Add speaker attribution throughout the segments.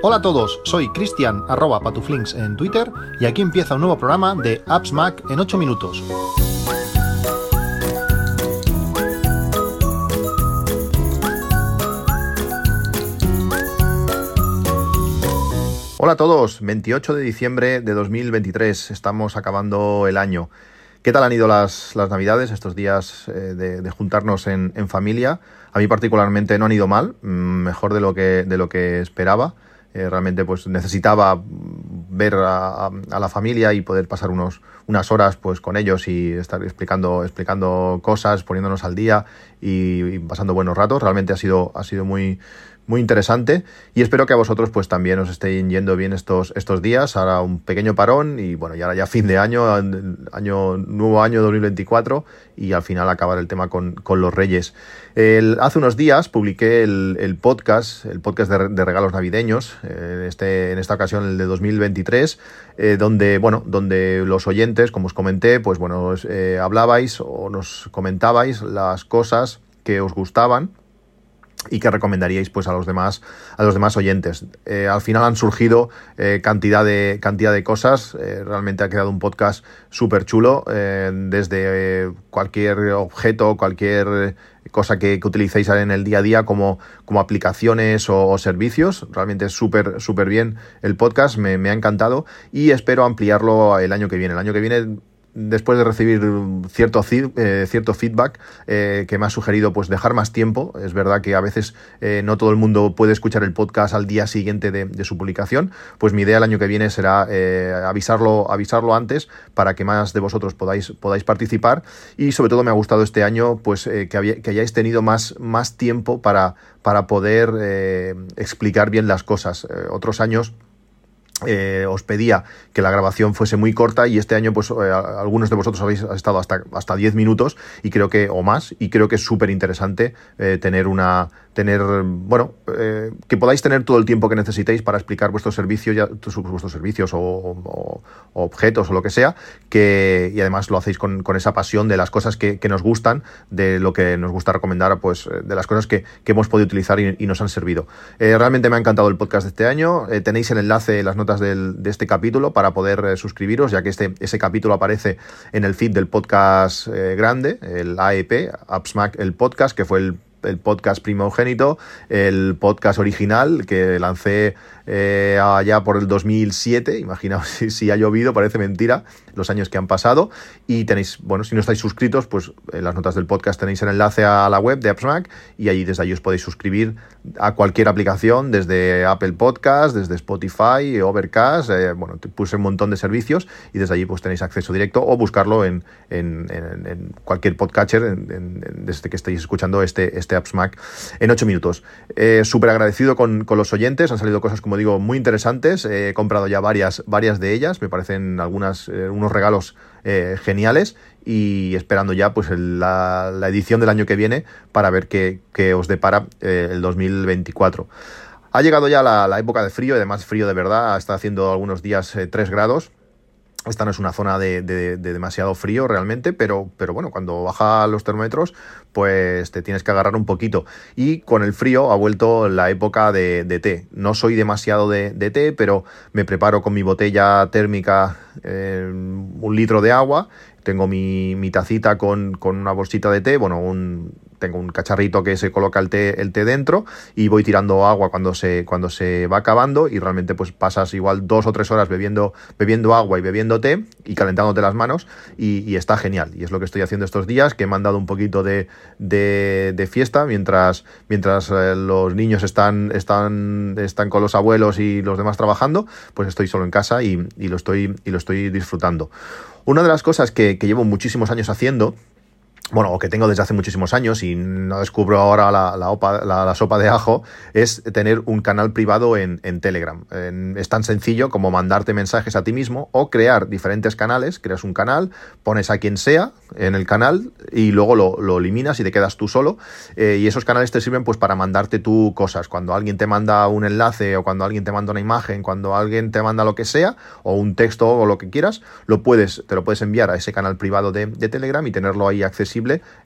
Speaker 1: Hola a todos, soy Cristian arroba patuflinks en Twitter y aquí empieza un nuevo programa de Apps Mac en 8 minutos. Hola a todos, 28 de diciembre de 2023, estamos acabando el año. ¿Qué tal han ido las, navidades, estos días eh, de, juntarnos en, familia? A mí particularmente no han ido mal, mm, mejor de lo que, de lo que esperaba. Eh, realmente pues necesitaba ver a, la familia y poder pasar unos, unas horas pues con ellos y estar explicando, explicando cosas, poniéndonos al día y pasando buenos ratos. Realmente ha sido, ha sido muy, muy interesante y espero que a vosotros pues también os estén yendo bien estos, estos días. Ahora un pequeño parón y bueno, ya, ya fin de año, año nuevo año 2024 y al final acabar el tema con, los Reyes. hace unos días publiqué el, podcast, el podcast de, regalos navideños, eh, este, en esta ocasión el de 2023, eh, donde, bueno, donde los oyentes, como os comenté, pues bueno, eh, hablabais o nos comentabais las cosas que os gustaban y que recomendaríais pues a los demás a los demás oyentes eh, al final han surgido eh, cantidad de cantidad de cosas. Eh, realmente ha quedado un podcast súper chulo desde cualquier objeto cualquier cosa que, utilicéis en el día a día como, como aplicaciones o, servicios. Realmente es súper súper bien el podcast me, me ha encantado y espero ampliarlo el año que viene. El año que viene después de recibir cierto, eh, cierto feedback eh, que me ha sugerido pues dejar más tiempo. Es verdad que a veces eh, no todo el mundo puede escuchar el podcast al día siguiente de, su publicación. Pues mi idea el año que viene será avisarlo, avisarlo antes para que más de vosotros podáis, podáis participar. Y sobre todo me ha gustado este año pues que, que hayáis tenido más, más tiempo para, para poder explicar bien las cosas. otros años eh, os pedía que la grabación fuese muy corta y este año pues eh, algunos de vosotros habéis estado hasta hasta 10 minutos y creo que o más y creo que es súper interesante eh, tener una tener, bueno, eh, que podáis tener todo el tiempo que necesitéis para explicar vuestros servicios, ya, vuestros servicios o, objetos o lo que sea, que, y además lo hacéis con, esa pasión de las cosas que, nos gustan, de lo que nos gusta recomendar, pues de las cosas que, hemos podido utilizar y, nos han servido. Eh, realmente me ha encantado el podcast de este año. Eh, tenéis el enlace, las notas del, de este capítulo para poder suscribiros, ya que este, ese capítulo aparece en el feed del podcast grande, el AEP, AppsMac, el podcast, que fue el el podcast primogénito, el podcast original que lancé eh, allá por el 2007, imaginaos si, ha llovido, parece mentira los años que han pasado, y tenéis, bueno, si no estáis suscritos, pues en las notas del podcast tenéis el enlace a la web de AppsMac y allí desde allí os podéis suscribir a cualquier aplicación, desde Apple Podcast, desde Spotify, Overcast, eh, bueno, puse un montón de servicios y desde allí pues tenéis acceso directo o buscarlo en, cualquier podcatcher desde que estéis escuchando este, este AppsMac en 8 minutos. Eh, Súper agradecido con, con los oyentes, han salido cosas como digo, muy interesantes. He comprado ya varias, varias de ellas, me parecen algunas, eh, unos regalos eh, geniales y esperando ya pues la, edición del año que viene para ver qué, os depara eh, el 2024. Ha llegado ya la, la, época de frío, además frío de verdad, está haciendo algunos días 3 grados esta no es una zona de, demasiado frío realmente, pero, pero bueno, cuando baja los termómetros, pues te tienes que agarrar un poquito. Y con el frío ha vuelto la época de, té. No soy demasiado de, té, pero me preparo con mi botella térmica eh, un litro de agua. Tengo mi, mi tacita con, con, una bolsita de té, bueno, un, tengo un cacharrito que se coloca el té, el té dentro y voy tirando agua cuando se, cuando se va acabando y realmente pues pasas igual dos o tres horas bebiendo, bebiendo agua y bebiendo té y calentándote las manos y, está genial. Y es lo que estoy haciendo estos días, que me han dado un poquito de, de, fiesta mientras, mientras eh, los niños están, están, están con los abuelos y los demás trabajando, pues estoy solo en casa y, lo, estoy, y lo estoy disfrutando. Una de las cosas que, que llevo muchísimos años haciendo bueno, o que tengo desde hace muchísimos años y no descubro ahora la, sopa de ajo, es tener un canal privado en, Telegram. es tan sencillo como mandarte mensajes a ti mismo o crear diferentes canales, creas un canal, pones a quien sea en el canal y luego lo, eliminas y te quedas tú solo. Eh, y esos canales te sirven pues para mandarte tú cosas. Cuando alguien te manda un enlace o cuando alguien te manda una imagen, cuando alguien te manda lo que sea, o un texto o lo que quieras, lo puedes, te lo puedes enviar a ese canal privado de Telegram y tenerlo ahí accesible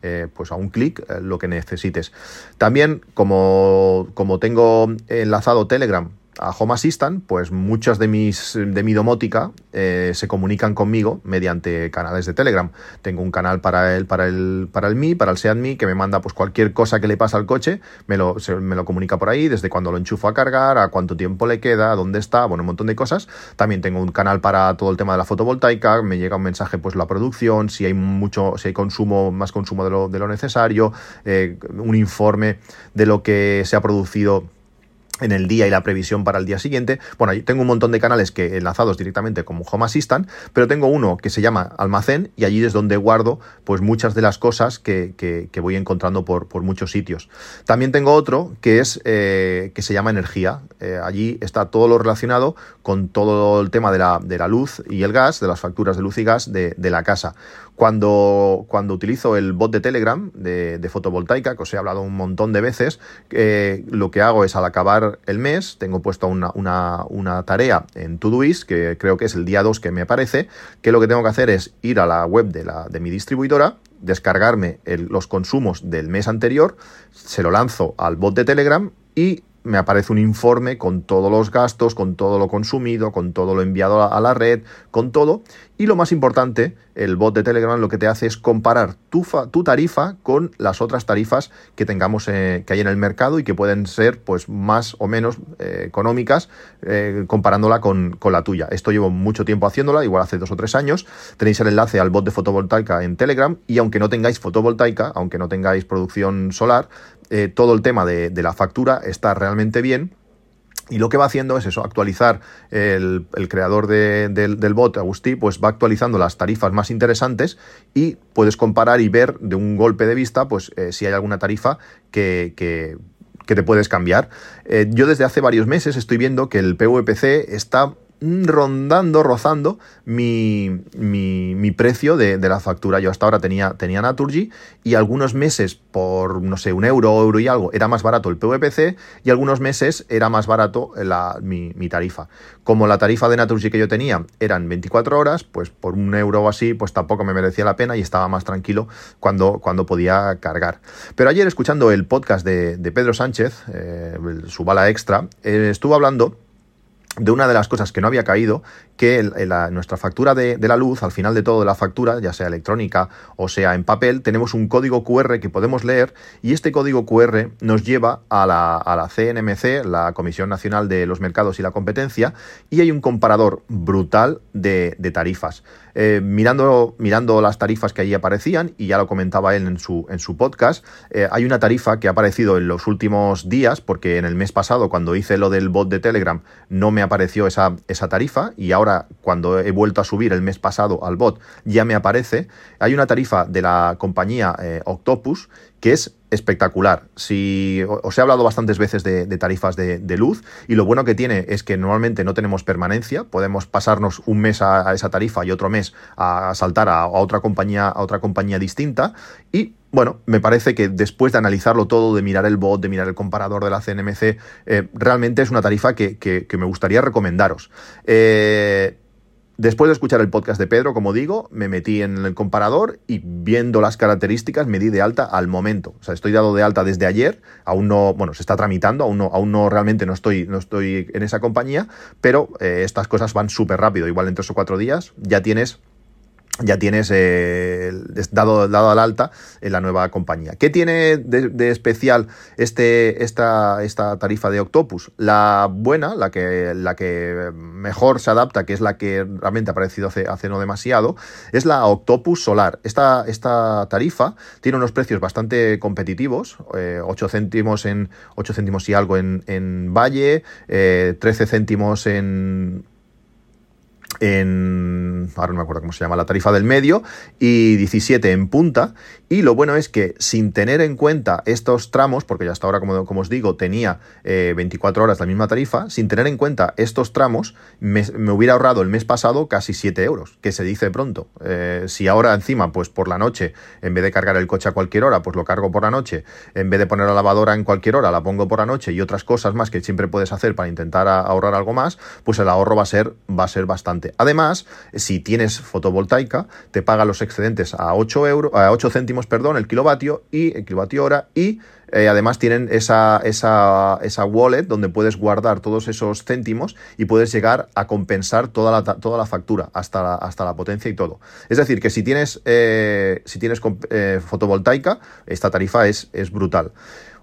Speaker 1: eh, pues a un clic, eh, lo que necesites. También, como, como tengo enlazado Telegram a Home Assistant, pues muchas de mis de mi domótica eh, se comunican conmigo mediante canales de Telegram. Tengo un canal para el para el para el Mi, para el Seat que me manda pues cualquier cosa que le pasa al coche, me lo me lo comunica por ahí desde cuando lo enchufo a cargar, a cuánto tiempo le queda, a dónde está, bueno, un montón de cosas. También tengo un canal para todo el tema de la fotovoltaica, me llega un mensaje pues la producción, si hay mucho si hay consumo más consumo de lo, de lo necesario, eh, un informe de lo que se ha producido en el día y la previsión para el día siguiente. Bueno, tengo un montón de canales que enlazados directamente como Home Assistant, pero tengo uno que se llama Almacén y allí es donde guardo pues muchas de las cosas que, voy encontrando por, por, muchos sitios. También tengo otro que es eh, que se llama Energía. Eh, allí está todo lo relacionado con todo el tema de la, de la, luz y el gas, de las facturas de luz y gas de, de la casa. Cuando, cuando utilizo el bot de Telegram de, fotovoltaica, que os he hablado un montón de veces, eh, lo que hago es al acabar el mes, tengo puesto una, una, tarea en Todoist, que creo que es el día 2 que me aparece, que lo que tengo que hacer es ir a la web de, la, de mi distribuidora, descargarme los consumos del mes anterior, se lo lanzo al bot de Telegram y me aparece un informe con todos los gastos, con todo lo consumido, con todo lo enviado a la red, con todo. Y lo más importante, el bot de Telegram lo que te hace es comparar tu, tarifa con las otras tarifas que tengamos eh, que hay en el mercado y que pueden ser pues más o menos eh, económicas eh, comparándola con, con, la tuya. Esto llevo mucho tiempo haciéndola, igual hace dos o tres años. Tenéis el enlace al bot de fotovoltaica en Telegram y aunque no tengáis fotovoltaica, aunque no tengáis producción solar, eh, todo el tema de, la factura está realmente bien. Y lo que va haciendo es eso, actualizar el, creador del, bot, Agustí, pues va actualizando las tarifas más interesantes y puedes comparar y ver de un golpe de vista, pues eh, si hay alguna tarifa que, que, te puedes cambiar. Eh, yo desde hace varios meses estoy viendo que el PVPC está rondando, rozando mi, mi, precio de, la factura. Yo hasta ahora tenía, tenía Naturgy y algunos meses por, no sé, un euro, euro y algo, era más barato el PVPC y algunos meses era más barato la, mi, tarifa. Como la tarifa de Naturgy que yo tenía eran 24 horas, pues por un euro o así, pues tampoco me merecía la pena y estaba más tranquilo cuando, cuando podía cargar. Pero ayer escuchando el podcast de, Pedro Sánchez, eh, su bala extra, eh, estuvo hablando de una de las cosas que no había caído, que nuestra factura de, la luz, al final de todo de la factura, ya sea electrónica o sea en papel, tenemos un código QR que podemos leer y este código QR nos lleva a la, a la CNMC, la Comisión Nacional de los Mercados y la Competencia, y hay un comparador brutal de, tarifas. Eh, mirando, mirando las tarifas que allí aparecían, y ya lo comentaba él en su, en su podcast, eh, hay una tarifa que ha aparecido en los últimos días, porque en el mes pasado, cuando hice lo del bot de Telegram, no me apareció esa, esa tarifa y ahora cuando he vuelto a subir el mes pasado al bot ya me aparece. Hay una tarifa de la compañía eh, Octopus que es espectacular. Si os he hablado bastantes veces de, tarifas de, luz y lo bueno que tiene es que normalmente no tenemos permanencia, podemos pasarnos un mes a, esa tarifa y otro mes a saltar a, otra compañía, a otra compañía distinta y bueno, me parece que después de analizarlo todo, de mirar el bot, de mirar el comparador de la CNMC, eh, realmente es una tarifa que, me gustaría recomendaros. Eh, Después de escuchar el podcast de Pedro, como digo, me metí en el comparador y viendo las características me di de alta al momento. O sea, estoy dado de alta desde ayer, aún no, bueno, se está tramitando, aún no, aún no realmente no estoy, no estoy en esa compañía, pero eh, estas cosas van súper rápido. Igual en tres o cuatro días ya tienes ya tienes eh, dado, dado al alta en la nueva compañía. ¿Qué tiene de, especial este, esta, esta, tarifa de Octopus? La buena, la que, la que mejor se adapta, que es la que realmente ha aparecido hace, hace no demasiado, es la Octopus Solar. Esta, esta tarifa tiene unos precios bastante competitivos, 8 eh, céntimos en 8 céntimos y algo en, en Valle, 13 eh, céntimos en en, ahora no me acuerdo cómo se llama, la tarifa del medio y 17 en punta. Y lo bueno es que sin tener en cuenta estos tramos, porque ya hasta ahora, como, como os digo, tenía 24 eh, horas la misma tarifa, sin tener en cuenta estos tramos, me, hubiera ahorrado el mes pasado casi 7 euros, que se dice pronto. Eh, si ahora encima, pues por la noche, en vez de cargar el coche a cualquier hora, pues lo cargo por la noche, en vez de poner la lavadora en cualquier hora, la pongo por la noche y otras cosas más que siempre puedes hacer para intentar ahorrar algo más, pues el ahorro va a ser, va a ser bastante Además, si tienes fotovoltaica, te paga los excedentes a 8, euros, a 8 céntimos perdón, el kilovatio y el kilovatio hora y eh, además tienen esa, esa, esa, wallet donde puedes guardar todos esos céntimos y puedes llegar a compensar toda la, toda la factura, hasta la, hasta la potencia y todo. Es decir, que si tienes, eh, si tienes eh, fotovoltaica, esta tarifa es, es brutal.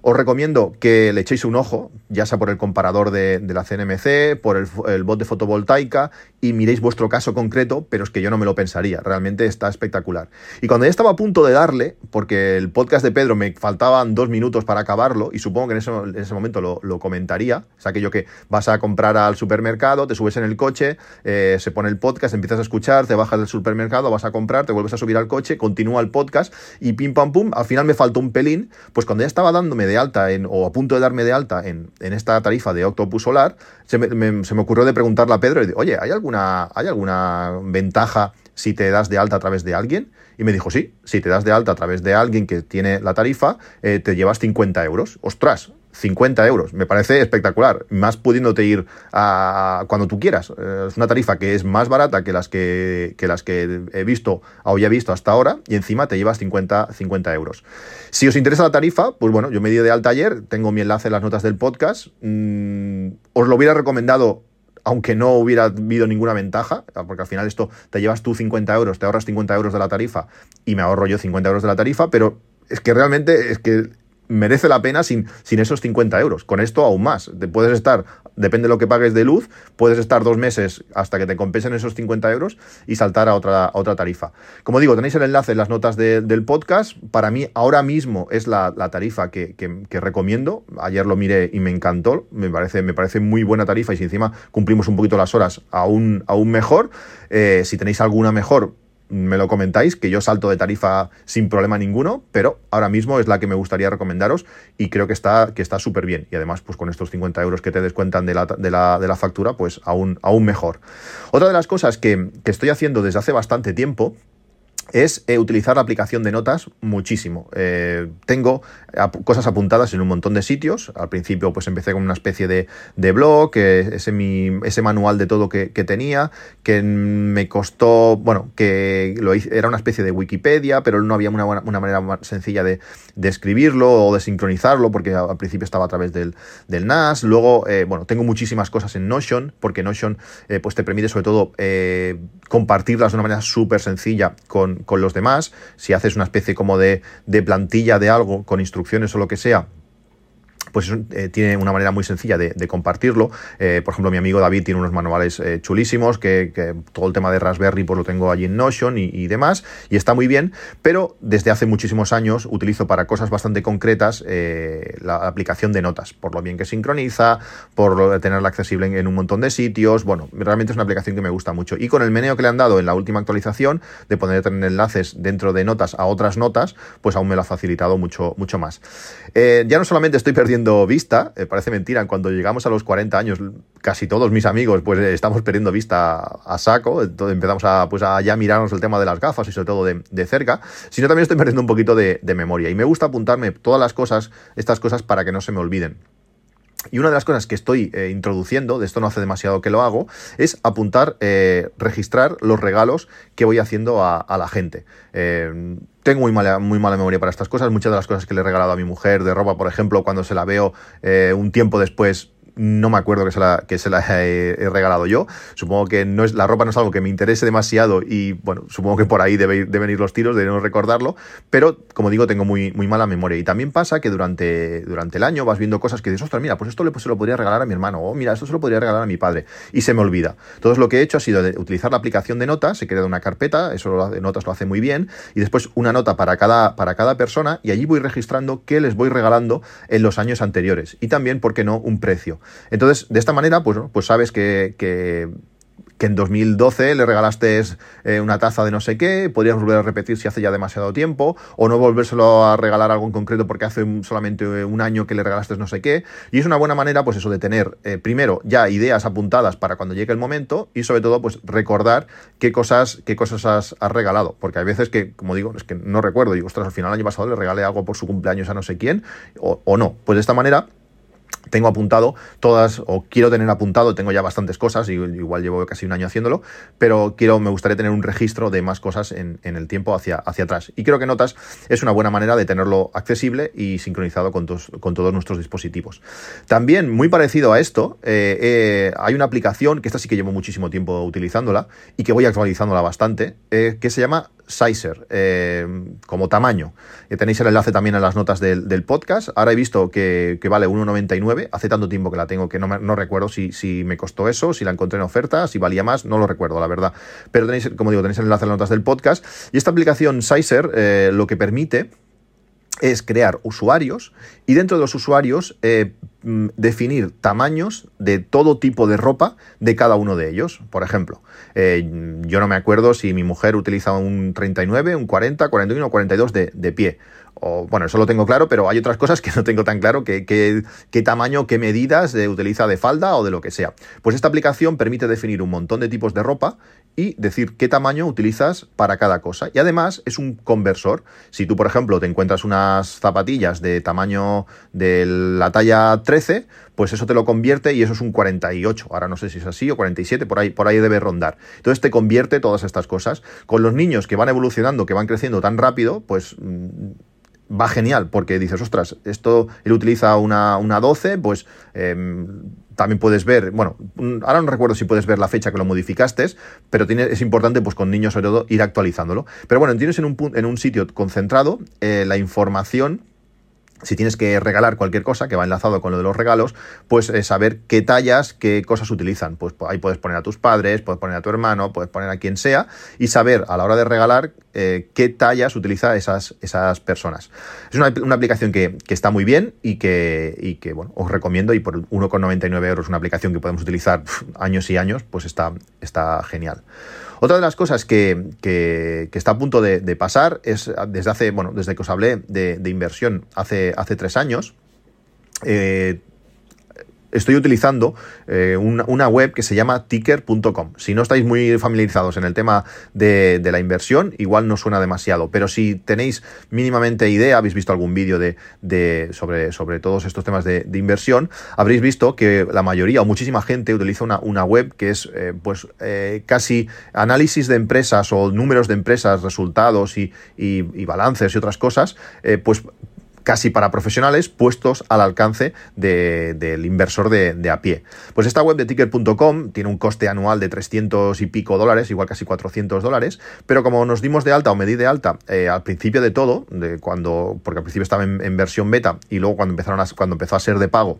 Speaker 1: Os recomiendo que le echéis un ojo, ya sea por el comparador de, la CNMC, por el, bot de fotovoltaica, y miréis vuestro caso concreto, pero es que yo no me lo pensaría, realmente está espectacular. Y cuando ya estaba a punto de darle, porque el podcast de Pedro me faltaban dos minutos para acabarlo, y supongo que en ese, momento lo, comentaría, es aquello que vas a comprar al supermercado, te subes en el coche, eh, se pone el podcast, empiezas a escuchar, te bajas del supermercado, vas a comprar, te vuelves a subir al coche, continúa el podcast, y pim pam pum, al final me faltó un pelín, pues cuando ya estaba dándome de alta en, o a punto de darme de alta en, esta tarifa de Octopus Solar, se me, se me, ocurrió de preguntarle a Pedro, oye, ¿hay alguna, ¿hay alguna ventaja si te das de alta a través de alguien? Y me dijo, sí, si te das de alta a través de alguien que tiene la tarifa, eh, te llevas 50 euros. Ostras, 50 euros. Me parece espectacular. Más pudiéndote ir a cuando tú quieras. Eh, es una tarifa que es más barata que las que, las que he visto o ya he visto hasta ahora y encima te llevas 50, 50 euros. Si os interesa la tarifa, pues bueno, yo me di de alta ayer, tengo mi enlace en las notas del podcast. Mm, os lo hubiera recomendado aunque no hubiera habido ninguna ventaja, porque al final esto te llevas tú 50 euros, te ahorras 50 euros de la tarifa y me ahorro yo 50 euros de la tarifa, pero es que realmente es que merece la pena sin, sin esos 50 euros. Con esto aún más. Te puedes estar, depende de lo que pagues de luz, puedes estar dos meses hasta que te compensen esos 50 euros y saltar a otra, otra tarifa. Como digo, tenéis el enlace en las notas del podcast. Para mí ahora mismo es la, tarifa que, recomiendo. Ayer lo miré y me encantó. Me parece, me parece muy buena tarifa y si encima cumplimos un poquito las horas, aún, aún mejor. Eh, si tenéis alguna mejor, me lo comentáis, que yo salto de tarifa sin problema ninguno, pero ahora mismo es la que me gustaría recomendaros y creo que está que está súper bien. Y además, pues con estos 50 euros que te descuentan de la, de la, de la factura, pues aún, aún mejor. Otra de las cosas que, que estoy haciendo desde hace bastante tiempo es eh, utilizar la aplicación de notas muchísimo. Eh, tengo cosas apuntadas en un montón de sitios. Al principio pues empecé con una especie de, de blog, ese, mi, ese manual de todo que, tenía, que me costó, bueno, que lo era una especie de Wikipedia, pero no había una, una manera más sencilla de, escribirlo o de sincronizarlo, porque al principio estaba a través del, del NAS. Luego, eh, bueno, tengo muchísimas cosas en Notion, porque Notion pues te permite sobre todo compartirlas de una manera súper sencilla con con, los demás, si haces una especie como de, de plantilla de algo con instrucciones o lo que sea, pues eh, tiene una manera muy sencilla de, compartirlo. Eh, por ejemplo, mi amigo David tiene unos manuales eh, chulísimos, que, todo el tema de Raspberry pues lo tengo allí en Notion y, demás, y está muy bien, pero desde hace muchísimos años utilizo para cosas bastante concretas la aplicación de notas, por lo bien que sincroniza, por tenerla accesible en, un montón de sitios, bueno, realmente es una aplicación que me gusta mucho. Y con el meneo que le han dado en la última actualización, de poder tener enlaces dentro de notas a otras notas, pues aún me lo ha facilitado mucho, mucho más. ya no solamente estoy perdiendo vista, eh, parece mentira, cuando llegamos a los 40 años, casi todos mis amigos, pues eh, estamos perdiendo vista a saco, entonces empezamos a, pues, a ya mirarnos el tema de las gafas y sobre todo de, cerca, sino también estoy perdiendo un poquito de, memoria y me gusta apuntarme todas las cosas, estas cosas para que no se me olviden. Y una de las cosas que estoy eh, introduciendo, de esto no hace demasiado que lo hago, es apuntar, registrar los regalos que voy haciendo a, la gente tengo muy mala, muy mala memoria para estas cosas. Muchas de las cosas que le he regalado a mi mujer de ropa, por ejemplo, cuando se la veo eh, un tiempo después, no me acuerdo que se la, que se la he, regalado yo. Supongo que no es, la ropa no es algo que me interese demasiado y, bueno, supongo que por ahí debe, deben ir los tiros, de no recordarlo, pero, como digo, tengo muy, muy mala memoria. Y también pasa que durante, durante el año vas viendo cosas que dices, ostras, mira, pues esto le, pues se lo podría regalar a mi hermano, o mira, esto se lo podría regalar a mi padre, y se me olvida. Entonces lo que he hecho ha sido utilizar la aplicación de notas, he creado una carpeta, eso de notas lo hace muy bien, y después una nota para cada, para cada persona, y allí voy registrando qué les voy regalando en los años anteriores, y también, ¿por qué no?, un precio. Entonces, de esta manera, pues, pues sabes que, que en 2012 le regalaste eh, una taza de no sé qué, podrías volver a repetir si hace ya demasiado tiempo, o no volvérselo a regalar algo en concreto porque hace solamente un año que le regalaste no sé qué. Y es una buena manera, pues eso, de tener eh, primero ya ideas apuntadas para cuando llegue el momento y sobre todo, pues recordar qué cosas, qué cosas has, regalado. Porque hay veces que, como digo, es que no recuerdo, digo, ostras, al final el año pasado le regalé algo por su cumpleaños a no sé quién, o no. Pues de esta manera tengo apuntado todas, o quiero tener apuntado, tengo ya bastantes cosas, igual llevo casi un año haciéndolo, pero quiero, me gustaría tener un registro de más cosas en, el tiempo hacia, hacia atrás. Y creo que Notas es una buena manera de tenerlo accesible y sincronizado con, con todos nuestros dispositivos. También, muy parecido a esto, eh, eh, hay una aplicación, que esta sí que llevo muchísimo tiempo utilizándola, y que voy actualizándola bastante, eh, que se llama Sizer, como tamaño. Tenéis el enlace también en las notas del, podcast. Ahora he visto que, vale 1,99. Hace tanto tiempo que la tengo que no, no recuerdo si, si, me costó eso, si la encontré en oferta, si valía más, no lo recuerdo, la verdad. Pero tenéis, como digo, tenéis el enlace en las notas del podcast. Y esta aplicación Sizer eh, lo que permite es crear usuarios y dentro de los usuarios eh, mm, definir tamaños de todo tipo de ropa de cada uno de ellos. Por ejemplo, eh, yo no me acuerdo si mi mujer utiliza un 39, un 40, 41 o 42 de, de pie bueno, eso lo tengo claro, pero hay otras cosas que no tengo tan claro, qué tamaño, qué medidas utiliza de falda o de lo que sea. Pues esta aplicación permite definir un montón de tipos de ropa y decir qué tamaño utilizas para cada cosa. Y además es un conversor. Si tú, por ejemplo, te encuentras unas zapatillas de tamaño de la talla 13, pues eso te lo convierte y eso es un 48. Ahora no sé si es así o 47, por ahí, por ahí debe rondar. Entonces te convierte todas estas cosas. Con los niños que van evolucionando, que van creciendo tan rápido, pues mm, va genial, porque dices, ostras, esto él utiliza una, una 12, pues em, también puedes ver, bueno, ahora no recuerdo si puedes ver la fecha que lo modificaste, pero tiene, es importante, pues con niños sobre todo, ir actualizándolo. Pero bueno, tienes en un, en un sitio concentrado eh, la información si tienes que regalar cualquier cosa que va enlazado con lo de los regalos, pues eh, saber qué tallas, qué cosas utilizan. Pues, ahí puedes poner a tus padres, puedes poner a tu hermano, puedes poner a quien sea y saber a la hora de regalar eh, qué tallas utiliza esas, esas personas. Es una, aplicación que, está muy bien y que, que bueno, os recomiendo y por 1,99 euros una aplicación que podemos utilizar años y años, pues está, está genial. Otra de las cosas que, está a punto de, pasar es desde hace, bueno, desde que os hablé de, inversión hace, hace tres años, eh, estoy utilizando eh, una, web que se llama ticker.com. Si no estáis muy familiarizados en el tema de, la inversión, igual no suena demasiado, pero si tenéis mínimamente idea, habéis visto algún vídeo de, sobre, sobre todos estos temas de, inversión, habréis visto que la mayoría o muchísima gente utiliza una, web que es eh, pues eh, casi análisis de empresas o números de empresas, resultados y, y balances y otras cosas, pues casi para profesionales puestos al alcance del inversor de, a pie. Pues esta web de ticker.com tiene un coste anual de 300 y pico dólares, igual casi 400 dólares, pero como nos dimos de alta o me di de alta eh, al principio de todo, de cuando, porque al principio estaba en, versión beta y luego cuando, empezaron cuando empezó a ser de pago,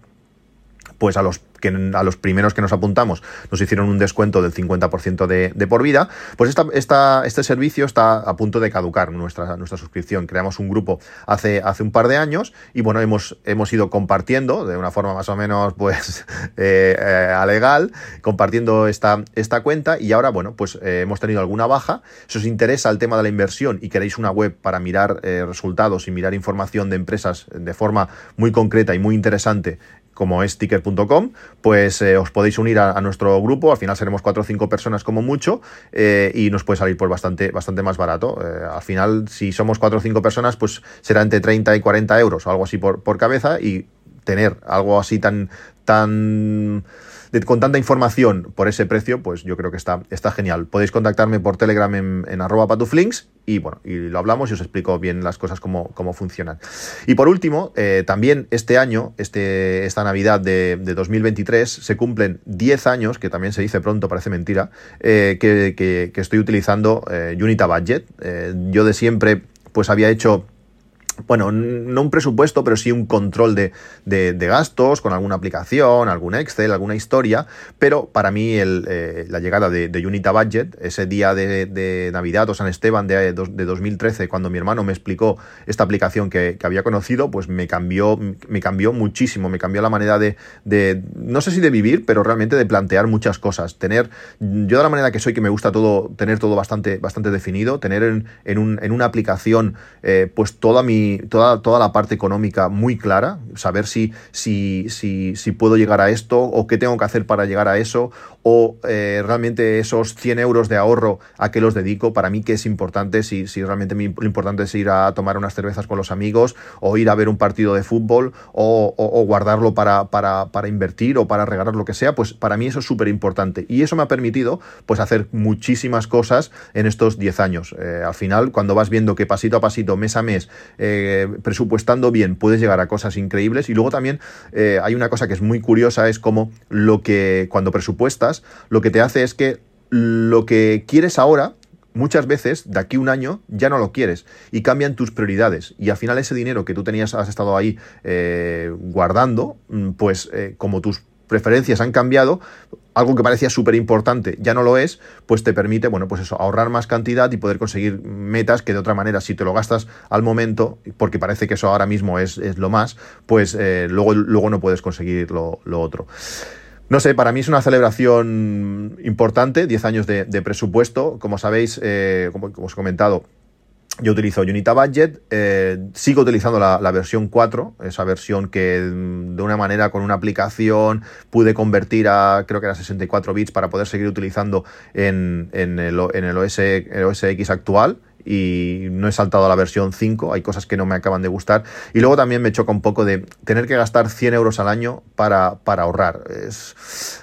Speaker 1: pues a los que a los primeros que nos apuntamos nos hicieron un descuento del 50% de, de, por vida, pues este servicio está a punto de caducar nuestra, nuestra suscripción. Creamos un grupo hace, hace un par de años y bueno, hemos, hemos ido compartiendo de una forma más o menos pues eh, eh legal, compartiendo esta, esta cuenta y ahora bueno, pues eh, hemos tenido alguna baja. Si os interesa el tema de la inversión y queréis una web para mirar eh, resultados y mirar información de empresas de forma muy concreta y muy interesante como es ticker.com, pues eh, os podéis unir a, nuestro grupo, al final seremos cuatro o cinco personas como mucho, eh, y nos puede salir pues bastante, bastante más barato. Eh, al final, si somos cuatro o cinco personas, pues será entre 30 y 40 euros o algo así por, por cabeza, y tener algo así tan, tan con tanta información por ese precio, pues yo creo que está, está genial. Podéis contactarme por Telegram en, arroba patuflinks y bueno, y lo hablamos y os explico bien las cosas cómo, cómo funcionan. Y por último, eh, también este año, este, esta Navidad de, 2023, se cumplen 10 años, que también se dice pronto, parece mentira, eh, que, estoy utilizando eh, Unita Budget. yo de siempre pues había hecho bueno, no un presupuesto, pero sí un control de, gastos con alguna aplicación, algún Excel, alguna historia, pero para mí eh, la llegada de, Unita Budget, ese día de, Navidad o San Esteban de, 2013, cuando mi hermano me explicó esta aplicación que, había conocido, pues me cambió, me cambió muchísimo, me cambió la manera de, no sé si de vivir, pero realmente de plantear muchas cosas, tener, yo de la manera que soy, que me gusta todo, tener todo bastante, bastante definido, tener en, una aplicación eh, pues toda mi toda, toda la parte económica muy clara, saber si, si, si, si puedo llegar a esto o qué tengo que hacer para llegar a eso o eh, realmente esos 100 euros de ahorro a qué los dedico, para mí que es importante, si, si realmente lo importante es ir a tomar unas cervezas con los amigos o ir a ver un partido de fútbol o, guardarlo para, para, para, invertir o para regalar lo que sea, pues para mí eso es súper importante y eso me ha permitido pues hacer muchísimas cosas en estos 10 años. Eh, al final, cuando vas viendo que pasito a pasito, mes a mes, eh, presupuestando bien, puedes llegar a cosas increíbles. Y luego también hay una cosa que es muy curiosa, es como lo que cuando presupuestas, lo que te hace es que lo que quieres ahora, muchas veces de aquí un año ya no lo quieres y cambian tus prioridades. Y al final ese dinero que tú tenías has estado ahí eh, guardando mm, pues eh, como tus preferencias han cambiado algo que parecía súper importante ya no lo es pues te permite bueno pues eso ahorrar más cantidad y poder conseguir metas que de otra manera si te lo gastas al momento porque parece que eso ahora mismo es, lo más pues eh, luego, luego no puedes conseguir lo otro no sé, para mí es una celebración importante, 10 años de, presupuesto. Como sabéis, eh, como, os he comentado, yo utilizo Unita Budget, eh, sigo utilizando la, versión 4, esa versión que mm, de una manera con una aplicación pude convertir a, creo que era 64 bits para poder seguir utilizando en, en, el, OS, el OS X actual y no he saltado a la versión 5, hay cosas que no me acaban de gustar. Y luego también me choca un poco de tener que gastar 100 euros al año para, para ahorrar. Es,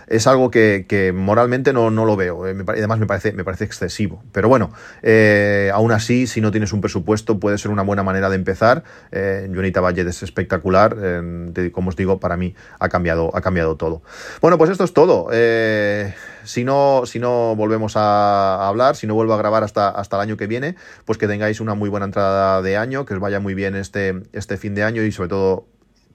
Speaker 1: es algo que, que moralmente no, no, lo veo, eh, además me parece, me parece excesivo. Pero bueno, eh, aún así, si no tienes un presupuesto, puede ser una buena manera de empezar. Eh, Junita Budget es espectacular, eh, como os digo, para mí ha cambiado, ha cambiado todo. Bueno, pues esto es todo. Eh, si no, si no volvemos a hablar, si no vuelvo a grabar hasta, hasta el año que viene, pues que tengáis una muy buena entrada de año, que os vaya muy bien este, este fin de año y sobre todo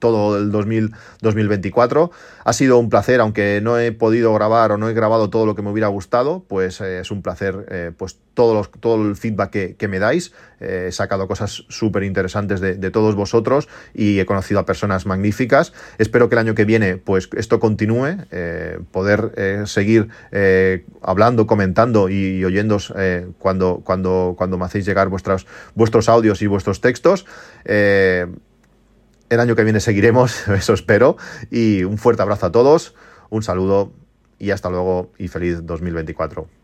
Speaker 1: todo el 2024. Ha sido un placer, aunque no he podido grabar o no he grabado todo lo que me hubiera gustado, pues eh, es un placer eh, pues todo, los, todo el feedback que, me dais. Eh, he sacado cosas súper interesantes de, todos vosotros y he conocido a personas magníficas. Espero que el año que viene pues esto continúe, poder seguir hablando, comentando y, y oyéndos cuando, cuando, cuando me hacéis llegar vuestras, vuestros audios y vuestros textos. El año que viene seguiremos, eso espero. Y un fuerte abrazo a todos, un saludo y hasta luego y feliz 2024.